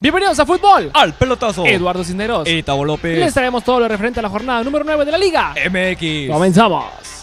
Bienvenidos a Fútbol. Al pelotazo. Eduardo Cisneros. Y Tavo López. Les traemos todo lo referente a la jornada número 9 de la liga. MX. Comenzamos.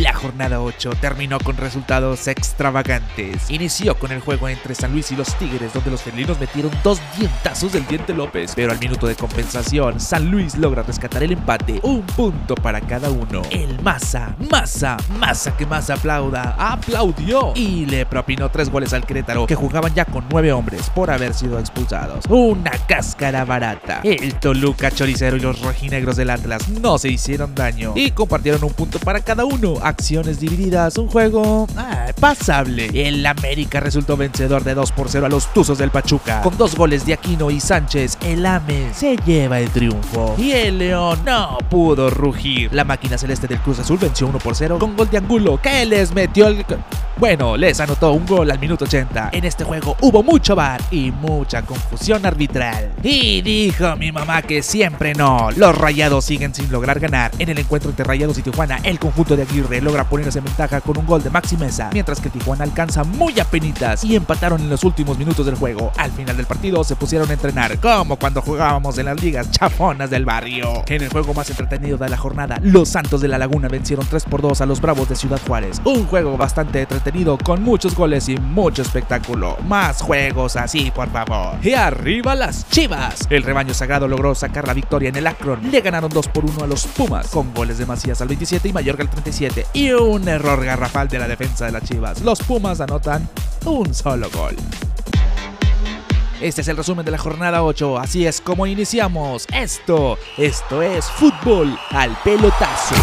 La jornada 8 terminó con resultados extravagantes. Inició con el juego entre San Luis y los Tigres, donde los felinos metieron dos dientazos del Diente López. Pero al minuto de compensación, San Luis logra rescatar el empate, un punto para cada uno. El Maza, Maza, Maza que más aplauda, aplaudió y le propinó tres goles al Querétaro, que jugaban ya con nueve hombres por haber sido expulsados. Una cáscara barata. El Toluca Choricero y los rojinegros del Atlas no se hicieron daño y compartieron un punto para cada uno acciones divididas, un juego ah, pasable. El América resultó vencedor de 2 por 0 a los Tuzos del Pachuca. Con dos goles de Aquino y Sánchez, el AME se lleva el triunfo. Y el León no pudo rugir. La máquina celeste del Cruz Azul venció 1 por 0 con gol de Angulo, que les metió el... Bueno, les anotó un gol al minuto 80. En este juego hubo mucho bar y mucha confusión arbitral. Y dijo mi mamá que siempre no. Los rayados siguen sin lograr ganar. En el encuentro entre Rayados y Tijuana, el conjunto de Aguirre logra ponerse en ventaja con un gol de Maxi Mesa, mientras que Tijuana alcanza muy apenitas y empataron en los últimos minutos del juego. Al final del partido se pusieron a entrenar, como cuando jugábamos en las ligas chafonas del barrio. En el juego más entretenido de la jornada, los Santos de la Laguna vencieron 3 por 2 a los Bravos de Ciudad Juárez. Un juego bastante entretenido con muchos goles y mucho espectáculo. Más juegos así, por favor. Y arriba las Chivas. El rebaño sagrado logró sacar la victoria en el Akron. Le ganaron 2 por 1 a los Pumas, con goles de Macías al 27 y Mayorga al 37 y un error garrafal de la defensa de las Chivas. Los Pumas anotan un solo gol. Este es el resumen de la jornada 8, así es como iniciamos. Esto, esto es fútbol al pelotazo.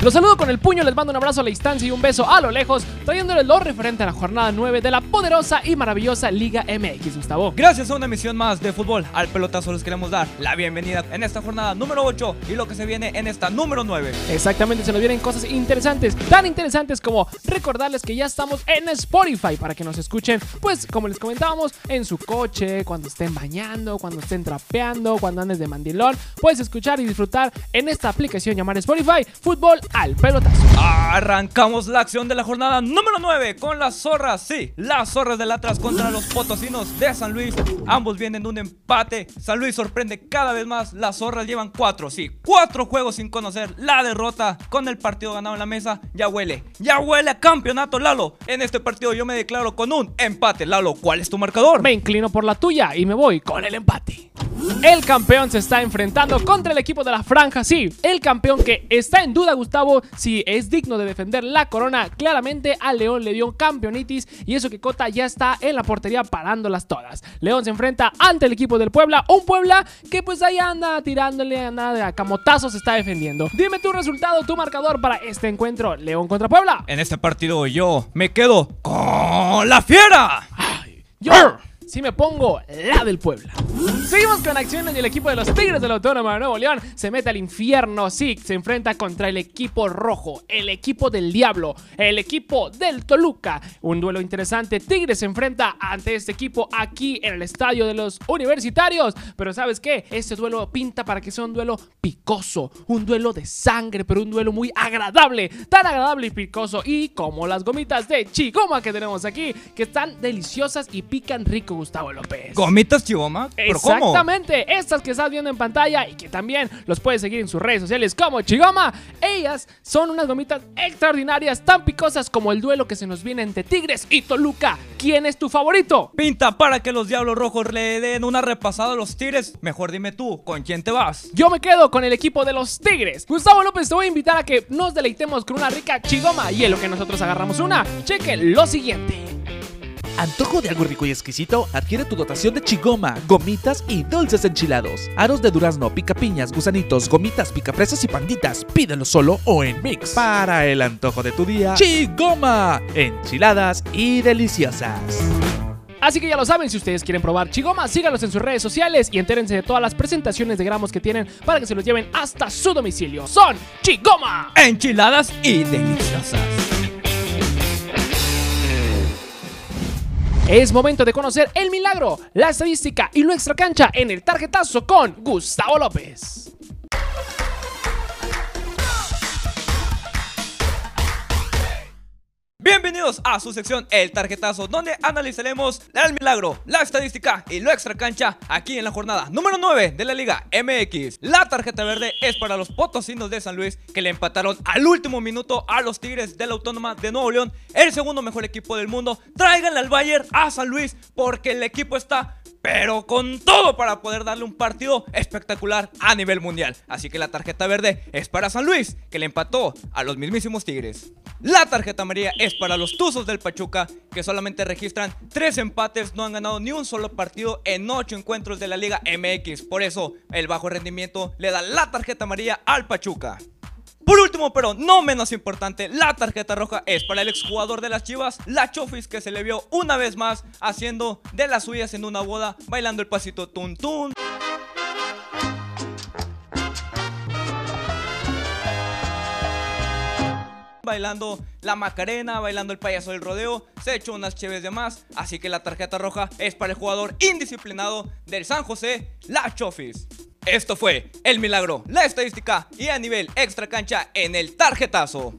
Los saludo con el puño, les mando un abrazo a la distancia y un beso a lo lejos, trayéndoles lo referente a la jornada 9 de la poderosa y maravillosa Liga MX, Gustavo. Gracias a una emisión más de fútbol al pelotazo les queremos dar la bienvenida en esta jornada número 8 y lo que se viene en esta número 9. Exactamente, se nos vienen cosas interesantes, tan interesantes como recordarles que ya estamos en Spotify para que nos escuchen, pues como les comentábamos, en su coche, cuando estén bañando, cuando estén trapeando, cuando andes de mandilón, puedes escuchar y disfrutar en esta aplicación llamada Spotify Fútbol al pelotazo. Arrancamos la acción de la jornada número 9 con las zorras, sí, las zorras del Atlas contra los potosinos de San Luis. Ambos vienen de un empate. San Luis sorprende cada vez más. Las zorras llevan cuatro, sí, cuatro juegos sin conocer la derrota. Con el partido ganado en la mesa, ya huele, ya huele a campeonato, Lalo. En este partido yo me declaro con un empate, Lalo. ¿Cuál es tu marcador? Me inclino por la tuya y me voy con el empate. El campeón se está enfrentando contra el equipo de la franja, sí, el campeón que está en duda, Gustavo, si es digno de defender la corona. Claramente a León le dio campeonitis y eso que Cota ya está en la portería parándolas todas. León se enfrenta ante el equipo del Puebla, un Puebla que pues ahí anda tirándole a nada, a camotazos se está defendiendo. Dime tu resultado, tu marcador para este encuentro, León contra Puebla. En este partido yo me quedo con la fiera. Yo si me pongo la del Puebla. Seguimos con acciones y el equipo de los Tigres del Autónoma de Nuevo León se mete al infierno. Sí, se enfrenta contra el equipo rojo, el equipo del Diablo, el equipo del Toluca. Un duelo interesante. Tigres se enfrenta ante este equipo aquí en el estadio de los universitarios. Pero ¿sabes qué? Este duelo pinta para que sea un duelo picoso, un duelo de sangre, pero un duelo muy agradable. Tan agradable y picoso. Y como las gomitas de Chigoma que tenemos aquí, que están deliciosas y pican rico. Gustavo López. ¿Gomitas Chigoma? ¿Pero cómo? Exactamente, estas que estás viendo en pantalla y que también los puedes seguir en sus redes sociales como Chigoma. Ellas son unas gomitas extraordinarias, tan picosas como el duelo que se nos viene entre Tigres y Toluca. ¿Quién es tu favorito? Pinta para que los Diablos Rojos le den una repasada a los Tigres. Mejor dime tú, ¿con quién te vas? Yo me quedo con el equipo de los Tigres. Gustavo López, te voy a invitar a que nos deleitemos con una rica Chigoma y en lo que nosotros agarramos una, cheque lo siguiente. Antojo de algo rico y exquisito, adquiere tu dotación de chigoma, gomitas y dulces enchilados. Aros de durazno, picapiñas, gusanitos, gomitas, picafresas y panditas. Pídelo solo o en mix. Para el antojo de tu día, chigoma, enchiladas y deliciosas. Así que ya lo saben, si ustedes quieren probar Chigoma, síganos en sus redes sociales y entérense de todas las presentaciones de gramos que tienen para que se los lleven hasta su domicilio. Son Chigoma. Enchiladas y deliciosas. Es momento de conocer el milagro, la estadística y lo extra cancha en el tarjetazo con Gustavo López. Bienvenidos a su sección El Tarjetazo, donde analizaremos el milagro, la estadística y lo extra cancha aquí en la jornada número 9 de la Liga MX. La tarjeta verde es para los potosinos de San Luis que le empataron al último minuto a los Tigres de la Autónoma de Nuevo León, el segundo mejor equipo del mundo. Tráiganle al Bayern a San Luis porque el equipo está pero con todo para poder darle un partido espectacular a nivel mundial. Así que la tarjeta verde es para San Luis, que le empató a los mismísimos Tigres. La tarjeta amarilla es para los Tuzos del Pachuca, que solamente registran tres empates, no han ganado ni un solo partido en ocho encuentros de la Liga MX. Por eso, el bajo rendimiento le da la tarjeta amarilla al Pachuca. Por último, pero no menos importante, la tarjeta roja es para el exjugador de las Chivas, la Chofis, que se le vio una vez más haciendo de las suyas en una boda, bailando el pasito tun tun. bailando la Macarena, bailando el payaso del rodeo, se echó unas cheves de más, así que la tarjeta roja es para el jugador indisciplinado del San José, la Chofis. Esto fue el milagro, la estadística y a nivel extra cancha en el tarjetazo.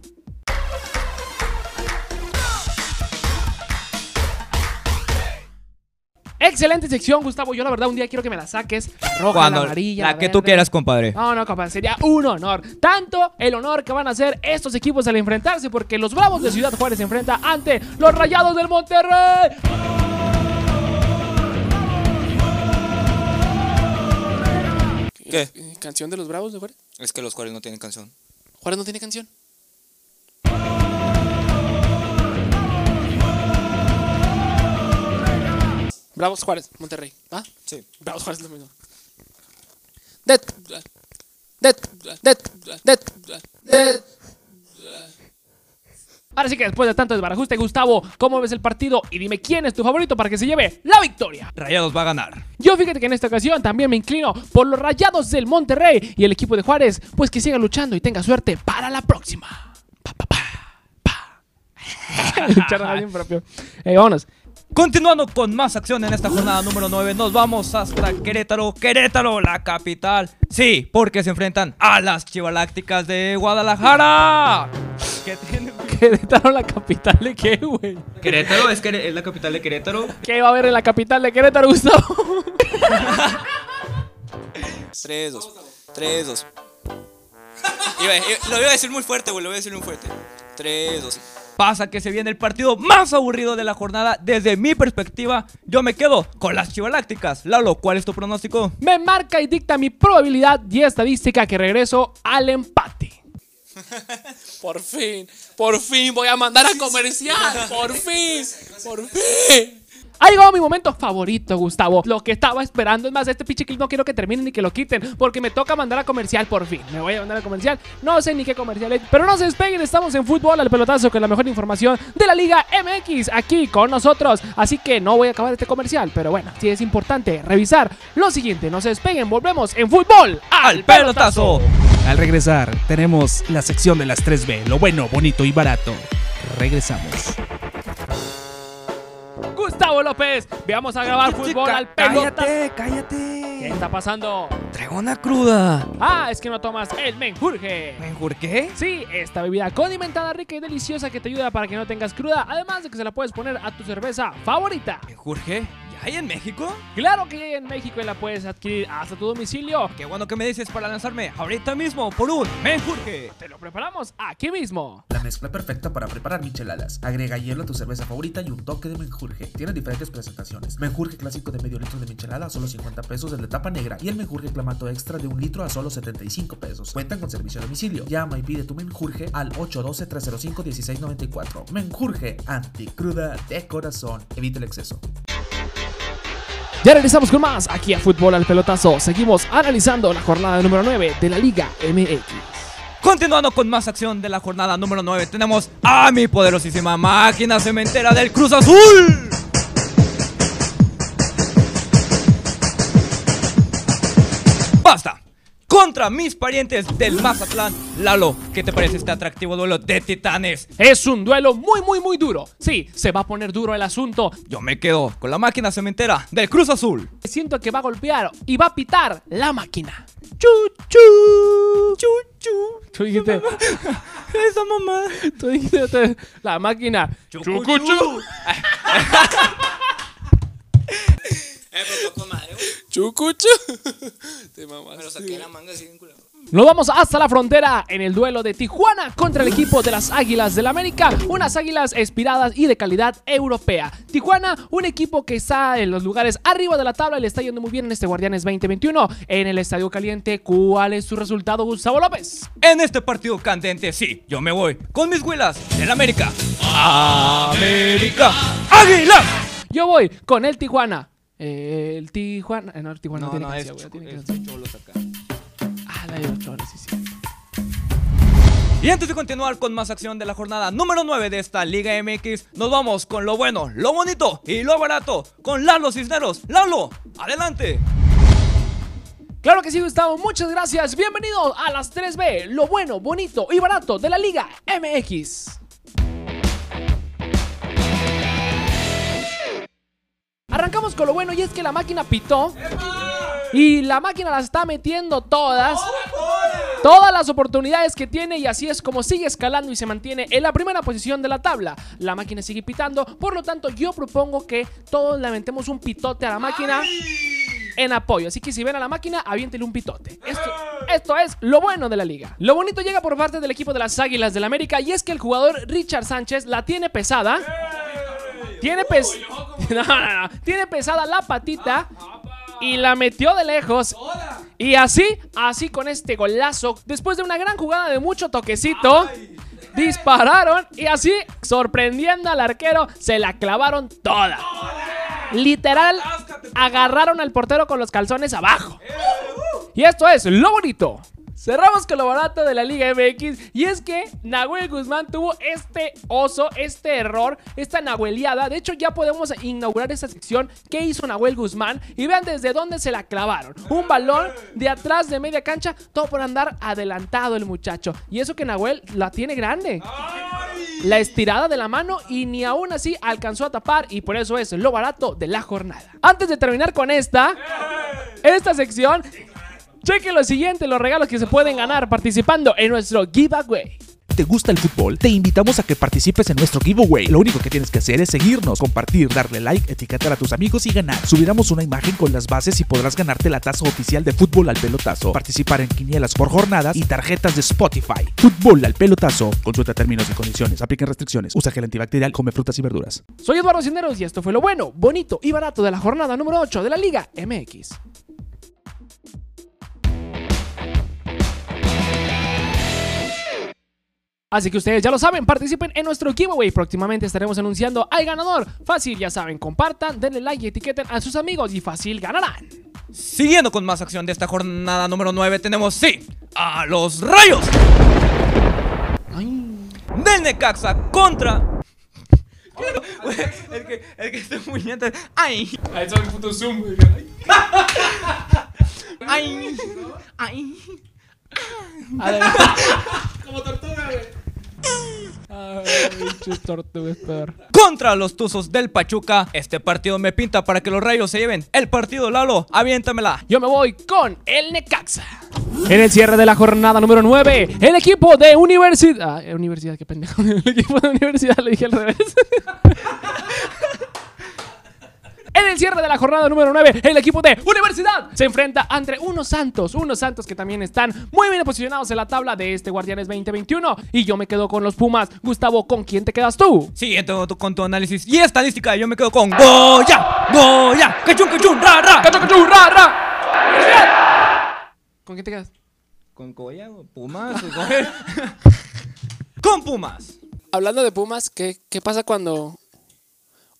Excelente sección, Gustavo. Yo la verdad un día quiero que me la saques. Roja, Cuando la amarilla. la que tú quieras, compadre. No, no, compadre, sería un honor. Tanto el honor que van a hacer estos equipos al enfrentarse, porque los Bravos de Ciudad Juárez se enfrentan ante los Rayados del Monterrey. ¿Qué? Eh, ¿Canción de los Bravos de Juárez? Es que los Juárez no tienen canción. ¿Juárez no tiene canción? Bravos Juárez, Monterrey. ¿Ah? Sí. Bravos Juárez es lo mismo. Det. Det. Det. Det. Ahora sí que después de tanto desbarajuste, Gustavo, ¿cómo ves el partido? Y dime quién es tu favorito para que se lleve la victoria. Rayados va a ganar. Yo fíjate que en esta ocasión también me inclino por los Rayados del Monterrey y el equipo de Juárez, pues que siga luchando y tenga suerte para la próxima. Pa, pa, pa, bien propio. Eh, vámonos. Continuando con más acción en esta jornada número 9, nos vamos hasta Querétaro, Querétaro, la capital. Sí, porque se enfrentan a las Chivalácticas de Guadalajara. ¿Qué tiene? Querétaro, la capital de qué, güey. Querétaro es, es la capital de Querétaro. ¿Qué va a haber en la capital de Querétaro, Gustavo? 3, 2. 3, 2. Iba, iba- lo iba a decir muy fuerte, güey. Lo voy a decir muy fuerte. 3, 2. Pasa que se viene el partido más aburrido de la jornada. Desde mi perspectiva, yo me quedo con las Chivalácticas. Lalo, ¿cuál es tu pronóstico? Me marca y dicta mi probabilidad y estadística que regreso al empate. Por fin, por fin voy a mandar a comercial. Por fin, por fin. Ha llegado mi momento favorito, Gustavo. Lo que estaba esperando. Es más, este pinche clip no quiero que termine ni que lo quiten. Porque me toca mandar a comercial por fin. Me voy a mandar a comercial. No sé ni qué comercial es. Pero no se despeguen. Estamos en fútbol al pelotazo con la mejor información de la Liga MX aquí con nosotros. Así que no voy a acabar este comercial. Pero bueno, sí es importante revisar lo siguiente. No se despeguen. Volvemos en fútbol ¡Al pelotazo! Al regresar, tenemos la sección de las 3B, lo bueno, bonito y barato. Regresamos. Gustavo López. Veamos a grabar fútbol al pelotazo. ¿Qué cállate. está pasando? Traigo una cruda. Ah, es que no tomas el menjurje. ¿Por qué? Sí, esta bebida condimentada, rica y deliciosa que te ayuda para que no tengas cruda, además de que se la puedes poner a tu cerveza favorita. ¿Jorge? ¿Ya hay en México? Claro que hay en México y la puedes adquirir hasta tu domicilio. Qué bueno que me dices para lanzarme ahorita mismo por un menjurje. Te lo preparamos aquí mismo. La mezcla perfecta para preparar micheladas. Agrega hielo a tu cerveza favorita y un toque de menjurje. Tiene diferentes presentaciones. Menjurje clásico de medio litro de michelada a solo 50 pesos, el de tapa negra. Y el menjurje clamato extra de un litro a solo 75 pesos. Cuentan con servicio a domicilio. Llama y pide tu menjurje al 812-305-1694. Menjurje anticruda de corazón. Evita el exceso. Ya regresamos con más aquí a Fútbol al Pelotazo. Seguimos analizando la jornada número 9 de la Liga MX. Continuando con más acción de la jornada número 9, tenemos a mi poderosísima máquina cementera del Cruz Azul. ¡Basta! Contra mis parientes del Mazatlán. Lalo, ¿qué te parece este atractivo duelo de titanes? Es un duelo muy, muy, muy duro. Sí, se va a poner duro el asunto. Yo me quedo con la máquina cementera del Cruz Azul. Siento que va a golpear y va a pitar la máquina. Chu, chu, chu, chu. Tú dijiste, Esa mamá. Tú dijiste, la máquina. Chucuchu. Eh, pero madre, güey. Chucuchu. Te mamas. Me lo saqué la manga así. Nos vamos hasta la frontera en el duelo de Tijuana contra el equipo de las Águilas del América, unas águilas inspiradas y de calidad europea. Tijuana, un equipo que está en los lugares arriba de la tabla y le está yendo muy bien en este Guardianes 2021 en el Estadio Caliente. ¿Cuál es su resultado, Gustavo López? En este partido candente, sí, yo me voy con mis huilas del América. América. Águila. Yo voy con el Tijuana. Eh, el Tijuana. eh, No, el Tijuana No, tiene no, es, canción, güey, tiene es canción. cholos acá. Ah, la de los Cholos, sí, sí. Y antes de continuar con más acción de la jornada número 9 de esta Liga MX, nos vamos con lo bueno, lo bonito y lo barato con Lalo Cisneros. Lalo, adelante. Claro que sí, Gustavo. Muchas gracias. Bienvenido a las 3B, lo bueno, bonito y barato de la Liga MX. Arrancamos con lo bueno y es que la máquina pitó. Y la máquina las está metiendo todas. Todas las oportunidades que tiene y así es como sigue escalando y se mantiene en la primera posición de la tabla. La máquina sigue pitando, por lo tanto yo propongo que todos le aventemos un pitote a la máquina en apoyo. Así que si ven a la máquina, aviéntele un pitote. Esto, es lo bueno de la liga. Lo bonito llega por parte del equipo de las Águilas del América y es que el jugador Richard Sánchez la tiene pesada. Tiene pes no, no, no. Tiene pesada la patita y la metió de lejos. Y así, así con este golazo, después de una gran jugada de mucho toquecito, dispararon y así, sorprendiendo al arquero, se la clavaron toda. Literal, agarraron al portero con los calzones abajo. Y esto es lo bonito. Cerramos con lo barato de la Liga MX y es que Nahuel Guzmán tuvo este oso, este error, esta nahueliada. De hecho, ya podemos inaugurar esta sección que hizo Nahuel Guzmán y vean desde dónde se la clavaron. Un balón de atrás de media cancha, todo por andar adelantado el muchacho. Y eso que Nahuel la tiene grande. La estirada de la mano y ni aún así alcanzó a tapar y por eso es lo barato de la jornada. Antes de terminar con esta, esta sección, cheque lo siguiente, los regalos que se pueden ganar participando en nuestro giveaway. ¿Te gusta el fútbol? Te invitamos a que participes en nuestro giveaway. Lo único que tienes que hacer es seguirnos, compartir, darle like, etiquetar a tus amigos y ganar. Subiremos una imagen con las bases y podrás ganarte la taza oficial de fútbol al pelotazo, participar en quinielas por jornadas y tarjetas de Spotify. Fútbol al pelotazo. Consulta términos y condiciones. Apliquen restricciones. Usa gel antibacterial. Come frutas y verduras. Soy Eduardo Cisneros y esto fue lo bueno, bonito y barato de la jornada número 8 de la Liga MX. Así que ustedes ya lo saben, participen en nuestro giveaway. Próximamente estaremos anunciando al ganador. Fácil, ya saben, compartan, denle like y etiqueten a sus amigos y fácil ganarán. Siguiendo con más acción de esta jornada número 9, tenemos, sí, a los rayos del Necaxa contra. Güey, el que, el que esté muy lento. ¡Ay! Ahí está mi puto zoom. ¡Ay! ¡Ay! Como tortuga, güey. Ay, pinche tortuga peor. Contra los Tuzos del Pachuca. Este partido me pinta para que los rayos se lleven. El partido Lalo, aviéntamela. Yo me voy con el Necaxa. En el cierre de la jornada número 9, el equipo de Universidad. Ah, universidad, qué pendejo. El equipo de Universidad lo dije al revés. En el cierre de la jornada número 9, el equipo de Universidad se enfrenta ante unos Santos, unos Santos que también están muy bien posicionados en la tabla de este Guardianes 2021. Y yo me quedo con los Pumas. Gustavo, ¿con quién te quedas tú? Siguiente con tu análisis y estadística. Yo me quedo con Goya, Goya, cachun, cachun, ra, ra. ¡Cacho, cacho, ra, ra! ¿Con quién te quedas? ¿Con Goya? ¿Pumas? con Pumas. Hablando de pumas, ¿qué, qué pasa cuando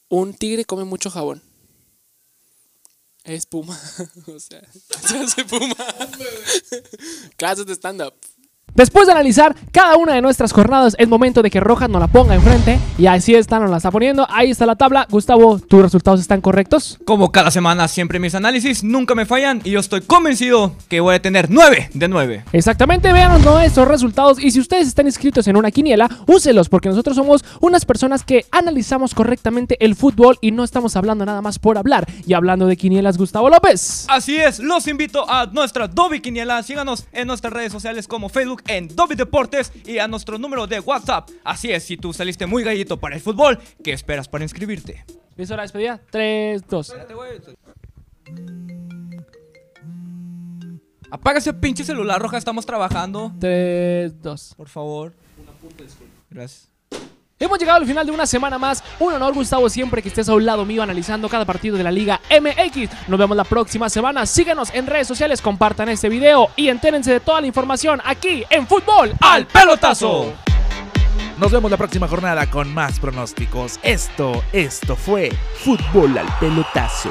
un tigre come mucho jabón? Es puma. o sea, se puma. Clases de stand-up. Después de analizar cada una de nuestras jornadas, es momento de que Rojas nos la ponga enfrente. Y así está, nos la está poniendo. Ahí está la tabla. Gustavo, ¿tus resultados están correctos? Como cada semana, siempre mis análisis nunca me fallan y yo estoy convencido que voy a tener 9 de 9. Exactamente, vean nuestros resultados. Y si ustedes están inscritos en una quiniela, úselos, porque nosotros somos unas personas que analizamos correctamente el fútbol y no estamos hablando nada más por hablar. Y hablando de quinielas, Gustavo López. Así es, los invito a nuestra Dobi Quiniela. Síganos en nuestras redes sociales como Facebook en Dobby Deportes y a nuestro número de WhatsApp. Así es, si tú saliste muy gallito para el fútbol, ¿qué esperas para inscribirte? ¿Listo la despedida? 3, 2. Apaga ese pinche celular, Roja, estamos trabajando. 3, 2. Por favor. Gracias. Hemos llegado al final de una semana más. Un honor, Gustavo, siempre que estés a un lado mío analizando cada partido de la Liga MX. Nos vemos la próxima semana. Síganos en redes sociales, compartan este video y entérense de toda la información aquí en Fútbol ¡Al pelotazo! Nos vemos la próxima jornada con más pronósticos. Esto, esto fue Fútbol al Pelotazo.